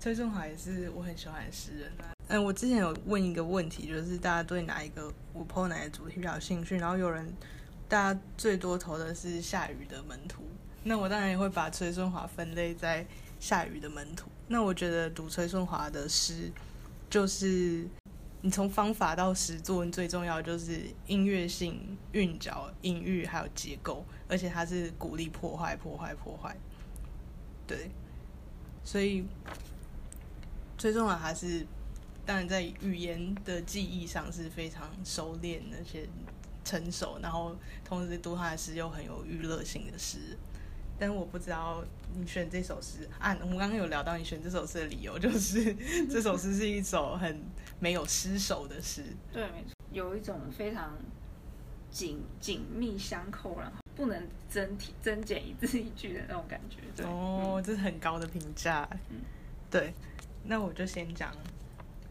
崔顺华也是我很喜欢的诗人啊。嗯，我之前有问一个问题，就是大家对哪一个我 PO 哪个主题比较有兴趣，然后有人大家最多投的是下雨的门徒，那我当然也会把崔顺华分类在下雨的门徒。那我觉得读崔顺华的诗，就是你从方法到实作，最重要就是音乐性、韵脚、音域还有结构，而且它是鼓励破坏、破坏、破坏。对，所以。最重要还是，当然在语言的记忆上是非常熟练而且成熟，然后同时读他的诗又很有娱乐性的诗。但我不知道你选这首诗啊，我们刚刚有聊到你选这首诗的理由，就是 这首诗是一首很没有失手的诗。对，没错，有一种非常紧紧密相扣，然后不能增添增减一字一句的那种感觉。哦，这是很高的评价。嗯，对。那我就先讲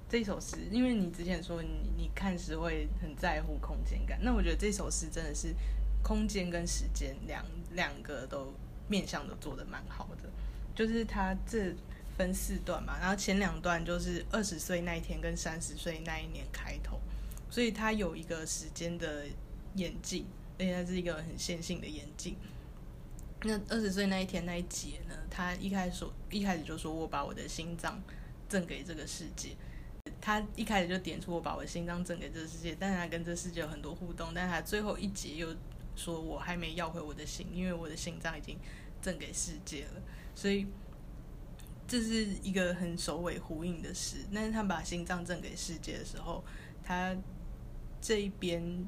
这首诗，因为你之前说你你看诗会很在乎空间感，那我觉得这首诗真的是空间跟时间两两个都面向都做的蛮好的，就是它这分四段嘛，然后前两段就是二十岁那一天跟三十岁那一年开头，所以它有一个时间的演进，而且它是一个很线性的演进。那二十岁那一天那一节呢，他一开始一开始就说我把我的心脏。赠给这个世界，他一开始就点出我把我的心脏赠给这个世界，但是他跟这世界有很多互动，但是他最后一节又说我还没要回我的心，因为我的心脏已经赠给世界了，所以这是一个很首尾呼应的事。但是他把心脏赠给世界的时候，他这一边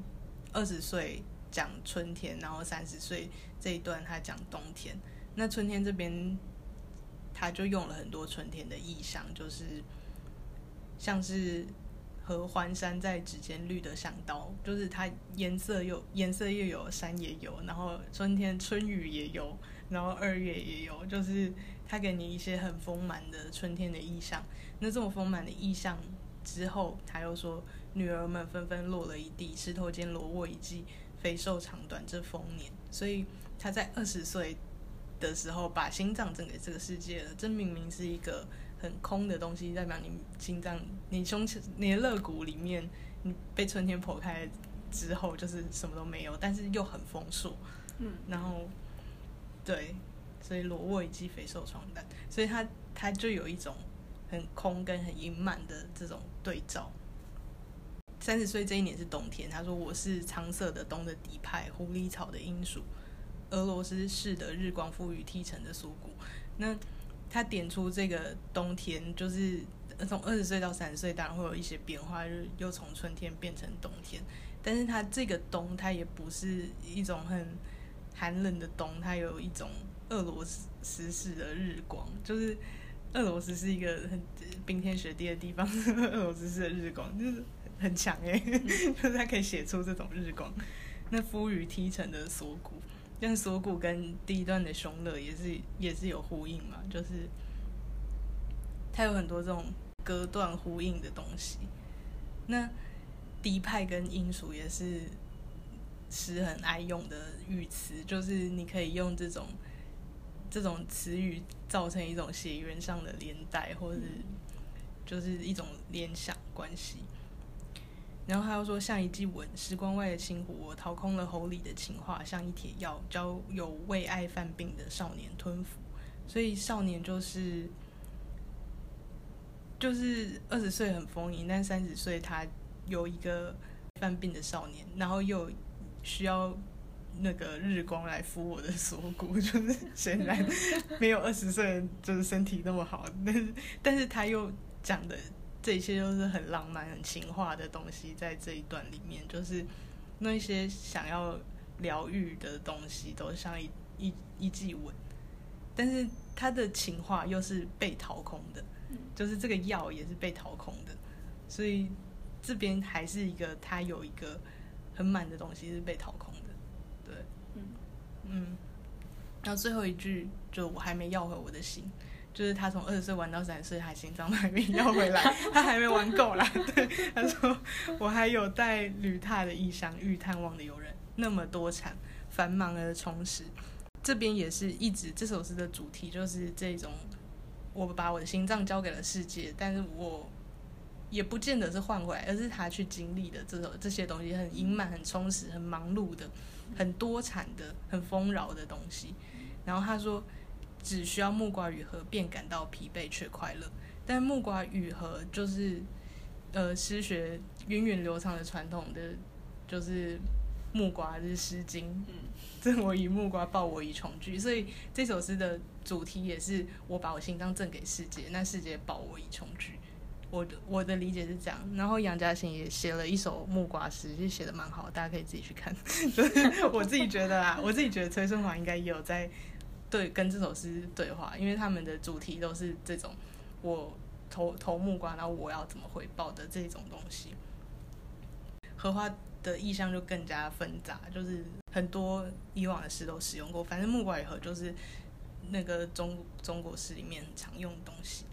二十岁讲春天，然后三十岁这一段他讲冬天，那春天这边。他就用了很多春天的意象，就是像是合欢山在指尖绿的像刀，就是它颜色又颜色又有山也有，然后春天春雨也有，然后二月也有，就是他给你一些很丰满的春天的意象。那这种丰满的意象之后，他又说女儿们纷纷落了一地，石头间裸卧一季，肥瘦长短这丰年。所以他在二十岁。的时候，把心脏赠给这个世界了。这明明是一个很空的东西，代表你心脏、你胸前、你的肋骨里面，你被春天剖开之后，就是什么都没有，但是又很丰硕。嗯，然后，对，所以裸卧以及肥瘦床单，所以它它就有一种很空跟很阴满的这种对照。三十岁这一年是冬天，他说我是苍色的冬的底派，狐狸草的英属。俄罗斯式的日光赋予梯层的锁骨，那他点出这个冬天，就是从二十岁到三十岁，当然会有一些变化，就又从春天变成冬天。但是它这个冬，它也不是一种很寒冷的冬，它有一种俄罗斯式的日光，就是俄罗斯是一个很冰天雪地的地方，俄罗斯式的日光就是很强诶，就是它可以写出这种日光。那赋予梯城的锁骨。像锁骨跟第一段的凶乐也是也是有呼应嘛，就是它有很多这种隔断呼应的东西。那低派跟音属也是诗很爱用的语词，就是你可以用这种这种词语造成一种血缘上的连带，或者是就是一种联想关系。然后他又说，像一记吻，时光外的清湖，我掏空了喉里的情话，像一帖药，教有为爱犯病的少年吞服。所以少年就是就是二十岁很丰盈，但三十岁他有一个犯病的少年，然后又需要那个日光来敷我的锁骨，就是显然没有二十岁就是身体那么好，但是但是他又讲的。这一切都是很浪漫、很情话的东西，在这一段里面，就是那些想要疗愈的东西，都像一一一记吻，但是他的情话又是被掏空的，就是这个药也是被掏空的，所以这边还是一个他有一个很满的东西是被掏空的，对，嗯嗯，然后最后一句就我还没要回我的心。就是他从二十岁玩到三十岁，还心脏还没要回来，他还没玩够啦。对，他说我还有带旅踏的异乡，欲探望的游人那么多产，繁忙而充实。这边也是一直这首诗的主题，就是这种我把我的心脏交给了世界，但是我也不见得是换回来，而是他去经历的这种这些东西，很盈满、很充实、很忙碌的、很多产的、很丰饶的东西。然后他说，只需要木瓜雨荷便感到疲惫却快乐。但木瓜雨荷就是呃诗学源远流长的传统的，就是木瓜是《诗经》，嗯，赠我以木瓜，报我以琼琚。所以这首诗的主题也是我把我心脏赠给世界，那世界报我以琼琚。我的我的理解是这样。然后杨嘉欣也写了一首木瓜诗，就写的蛮好，大家可以自己去看。就 是我自己觉得啊，我自己觉得崔顺华应该也有在对跟这首诗对话，因为他们的主题都是这种我投投木瓜，然后我要怎么回报的这种东西。荷花的意象就更加纷杂，就是很多以往的诗都使用过。反正木瓜与荷就是那个中中国诗里面很常用的东西，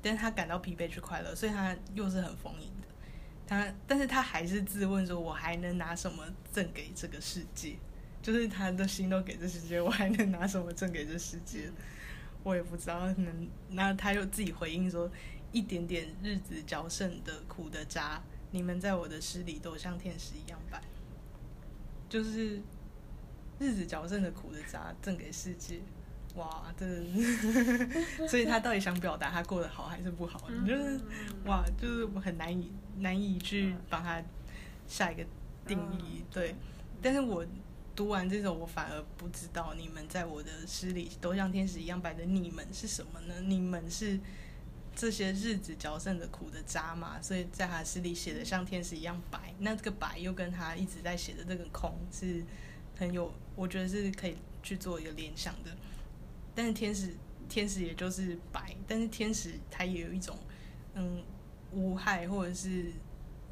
但是他感到疲惫却快乐，所以他又是很丰盈的。他，但是他还是自问说：“我还能拿什么赠给这个世界？就是他的心都给这世界，我还能拿什么赠给这世界？我也不知道能。那他又自己回应说：一点点日子嚼剩的苦的渣。”你们在我的诗里都像天使一样白，就是日子嚼剩的苦的渣赠给世界，哇，这，所以他到底想表达他过得好还是不好？就是哇，就是我很难以难以去帮他下一个定义。对，但是我读完这首，我反而不知道你们在我的诗里都像天使一样白的，你们是什么呢？你们是？这些日子嚼剩的苦的渣嘛，所以在他诗里写的像天使一样白。那这个白又跟他一直在写的这个空是很有，我觉得是可以去做一个联想的。但是天使，天使也就是白，但是天使它也有一种嗯无害或者是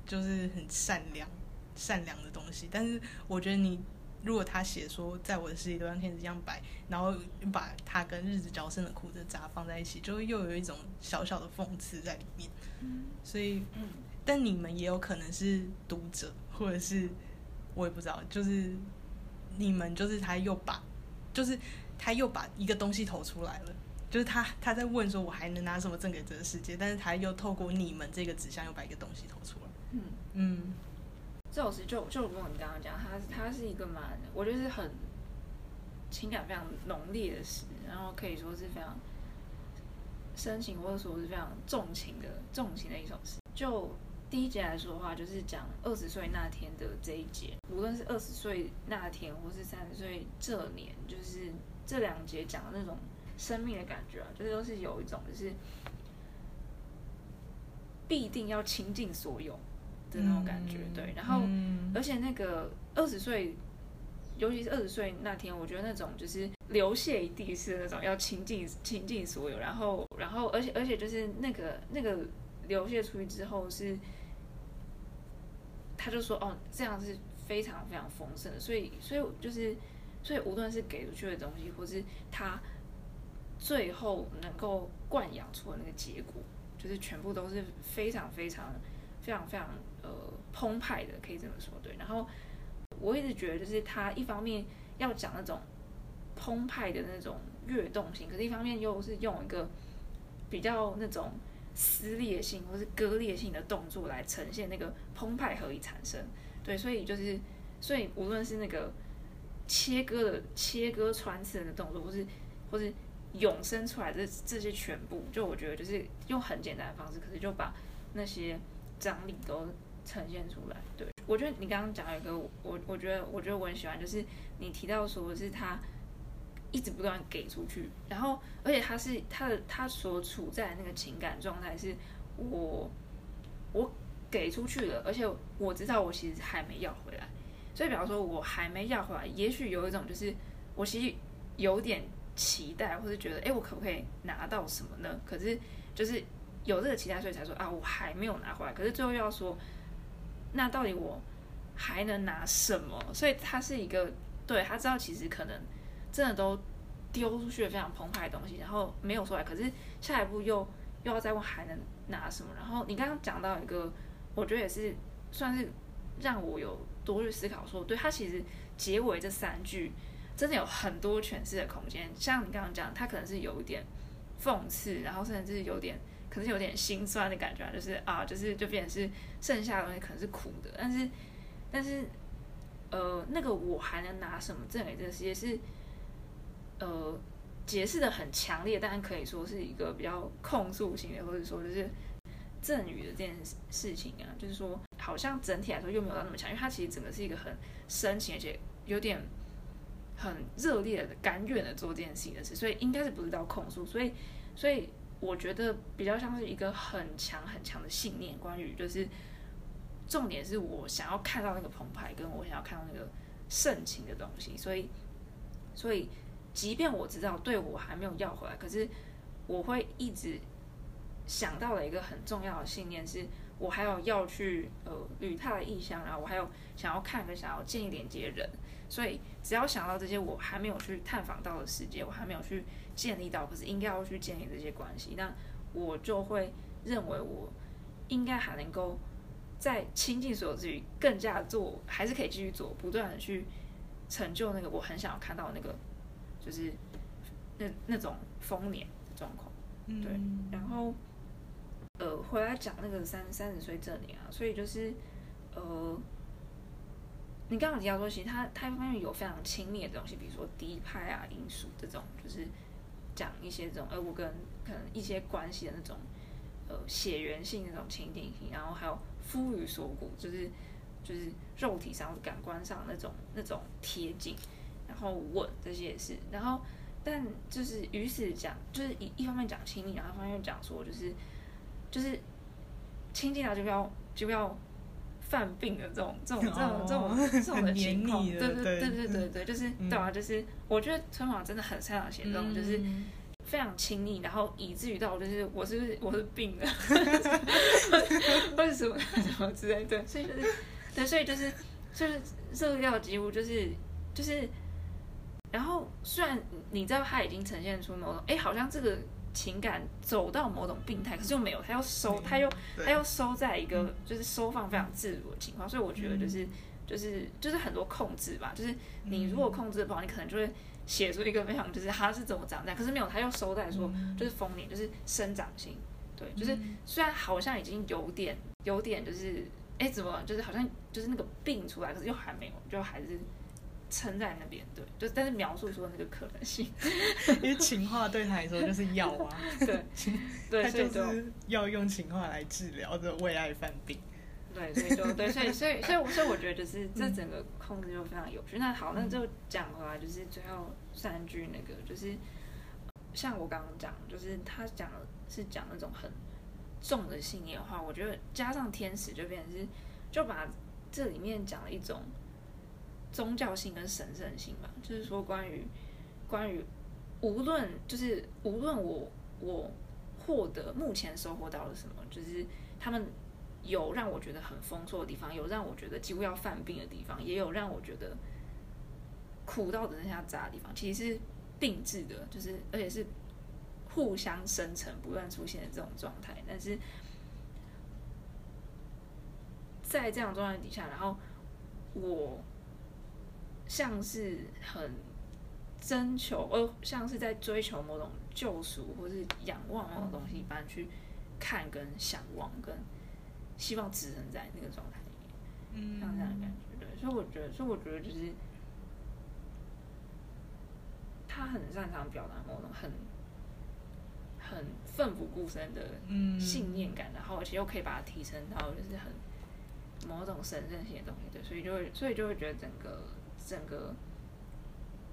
就是很善良善良的东西。但是我觉得你。如果他写说，在我的世界都像天使一样白，然后把他跟日子嚼生的苦的渣放在一起，就又有一种小小的讽刺在里面。所以，但你们也有可能是读者，或者是我也不知道，就是你们就是他又把，就是他又把一个东西投出来了，就是他他在问说，我还能拿什么赠给这个世界？但是他又透过你们这个指向，又把一个东西投出来。嗯嗯。这首诗就就如你刚刚讲，它它是一个蛮，我觉得是很情感非常浓烈的诗，然后可以说是非常深情或者说是非常重情的重情的一首诗。就第一节来说的话，就是讲二十岁那天的这一节，无论是二十岁那天或是三十岁这年，就是这两节讲的那种生命的感觉啊，就是都是有一种就是必定要倾尽所有。的那种感觉，对，然后而且那个二十岁，尤其是二十岁那天，我觉得那种就是流血一地是那种要倾尽倾尽所有，然后然后而且而且就是那个那个流血出去之后是，他就说哦这样是非常非常丰盛的，所以所以就是所以无论是给出去的东西，或是他最后能够灌养出的那个结果，就是全部都是非常非常非常非常。呃，澎湃的可以这么说，对。然后我一直觉得，就是他一方面要讲那种澎湃的那种跃动性，可是一方面又是用一个比较那种撕裂性或是割裂性的动作来呈现那个澎湃何以产生。对，所以就是，所以无论是那个切割的切割穿刺的动作，或是或是涌生出来的这些全部，就我觉得就是用很简单的方式，可是就把那些张力都。呈现出来，对我觉得你刚刚讲一个，我我觉得我觉得我很喜欢，就是你提到说是他一直不断给出去，然后而且他是他的他所处在那个情感状态是，我我给出去了，而且我知道我其实还没要回来，所以比方说我还没要回来，也许有一种就是我其实有点期待，或者觉得哎我可不可以拿到什么呢？可是就是有这个期待，所以才说啊我还没有拿回来，可是最后要说。那到底我还能拿什么？所以他是一个，对他知道其实可能真的都丢出去了非常澎湃的东西，然后没有出来。可是下一步又又要再问还能拿什么？然后你刚刚讲到一个，我觉得也是算是让我有多去思考，说对他其实结尾这三句真的有很多诠释的空间。像你刚刚讲，他可能是有一点讽刺，然后甚至是有点可是有点心酸的感觉，就是啊，就是就变成是剩下的东西可能是苦的，但是但是呃，那个我还能拿什么证给这个世界是呃解释的很强烈，但可以说是一个比较控诉型的，或者说就是赠予的这件事情啊，就是说好像整体来说又没有到那么强，因为它其实整个是一个很深情而且有点很热烈的甘愿的做这件事情的事，所以应该是不是到控诉，所以所以我觉得比较像是一个很强很强的信念，关于就是重点是我想要看到那个澎湃，跟我想要看到那个盛情的东西，所以所以即便我知道对我还没有要回来，可是我会一直想到了一个很重要的信念是。我还有要去呃旅他的意向，然后我还有想要看跟想要建立连接人，所以只要想到这些我还没有去探访到的世界，我还没有去建立到，可是应该要去建立这些关系，那我就会认为我应该还能够在倾尽所有之余，更加做，还是可以继续做，不断的去成就那个我很想要看到那个，就是那那种丰年的状况，对，然后。呃，回来讲那个三三十岁这年啊，所以就是，呃，你刚刚提到说，其实他他一方面有非常亲密的东西，比如说低派啊、因素这种，就是讲一些这种，呃，我跟可能一些关系的那种，呃，血缘性那种亲近性，然后还有夫与锁骨，就是就是肉体上、感官上那种那种贴近，然后吻这些也是，然后但就是于是讲，就是一一方面讲亲密，然后一方面讲说就是。就是亲近到就要就要犯病的这种这种这种这种 这种的情况，对对对对对对，就是对啊，就是我觉得春华真的很擅长写这种，就是非常亲密，然后以至于到就是我是不是我是病了，或者什么什么之类，对，所以就是对，所以就是就是热料几乎就是就是，然后虽然你知道他已经呈现出某种，哎，好像这个。情感走到某种病态，可是又没有，他要收，他又他又收在一个就是收放非常自如的情况，所以我觉得就是就是就是很多控制吧，就是你如果控制不好，你可能就会写出一个非常就是他是怎么长这样，可是没有，他又收在说就是丰年，就是生长性，对，就是虽然好像已经有点有点就是哎怎么就是好像就是那个病出来，可是又还没有，就还是。撑在那边，对，就但是描述出那个可能性，因为情话对他来说就是药啊，对，对，他就是要用情话来治疗这为爱犯病，对，所以就对，所以所以所以所以我觉得就是这整个控制就非常有趣。那好，那就讲回来，就是最后三句那个，就是像我刚刚讲，就是他讲的是讲那种很重的信念的话，我觉得加上天使就变成是就把这里面讲了一种。宗教性跟神圣性吧，就是说关于关于无论就是无论我我获得目前收获到了什么，就是他们有让我觉得很丰硕的地方，有让我觉得几乎要犯病的地方，也有让我觉得苦到只剩下渣的地方，其实是并置的，就是而且是互相生成、不断出现的这种状态。但是在这样状态底下，然后我。像是很征求，呃，像是在追求某种救赎，或是仰望某种东西一般去看跟向往，跟希望置身在那个状态里面，像这样的感觉。对，所以我觉得，所以我觉得就是他很擅长表达某种很很奋不顾身的信念感，然后而且又可以把它提升到就是很某种神圣性的东西。对，所以就会，所以就会觉得整个。整个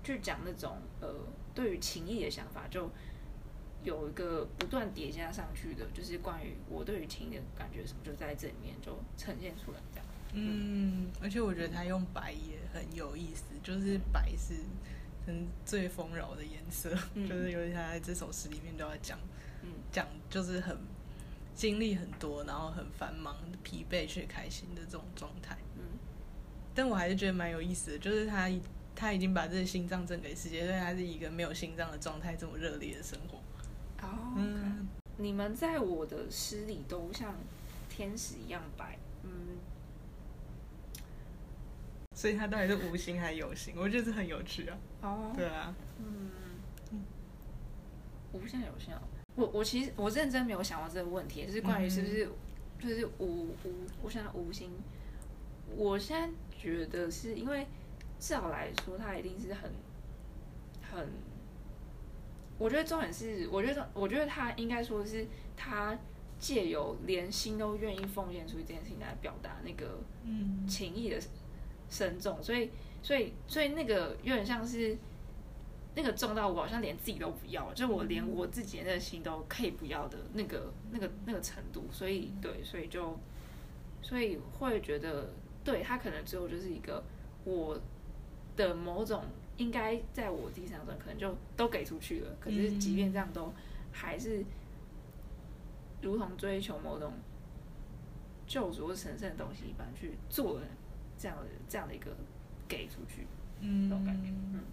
去讲那种呃，对于情谊的想法，就有一个不断叠加上去的，就是关于我对于情的感觉什么，就在这里面就呈现出来这样。嗯，而且我觉得他用白也很有意思，就是白是嗯最丰饶的颜色，就是尤其他在这首诗里面都要讲，讲就是很经历很多，然后很繁忙、疲惫却开心的这种状态。但我还是觉得蛮有意思的，就是他他已经把这个心脏赠给世界，所以他是一个没有心脏的状态，这么热烈的生活。哦，嗯，你们在我的诗里都像天使一样白，嗯，所以他到底是无心还是有心？我觉得这很有趣啊。哦，对啊，嗯，无心有心啊，我我其实我认真没有想过这个问题，就是关于是不是就是无无，我想无心，我现在觉得是因为至少来说，他一定是很很，我觉得重点是，我觉得我觉得他应该说是他借由连心都愿意奉献出这件事情来表达那个嗯。情谊的深重，所以所以所以那个有点像是那个重到我好像连自己都不要，就我连我自己的那个心都可以不要的那个那个那个程度，所以对，所以就所以会觉得，对他可能最后就是一个我的某种应该在我自己身上可能就都给出去了，可是即便这样都还是如同追求某种救赎或神圣的东西一般去做了这样的这样的一个给出去，嗯。这种感觉嗯。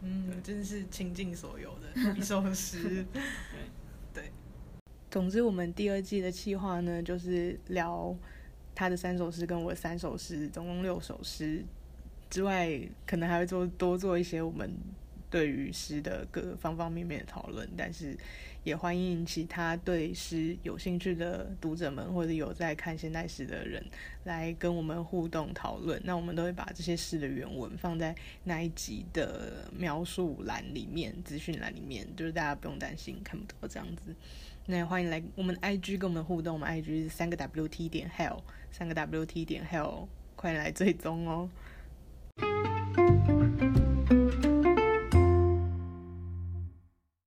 嗯，真是倾尽所有的 一首诗。对。对，总之我们第二季的企划呢，就是聊他的三首诗跟我三首诗，总共六首诗之外，可能还会做多做一些我们对于诗的各方方面面的讨论，但是也欢迎其他对诗有兴趣的读者们，或者有在看现代诗的人来跟我们互动讨论。那我们都会把这些诗的原文放在那一集的描述栏里面、资讯栏里面，就是大家不用担心看不到这样子。那欢迎来我们 IG 跟我们互动，我们 IG 是三个 WT 点 Hell，三个 WT 点 Hell，快来追踪哦。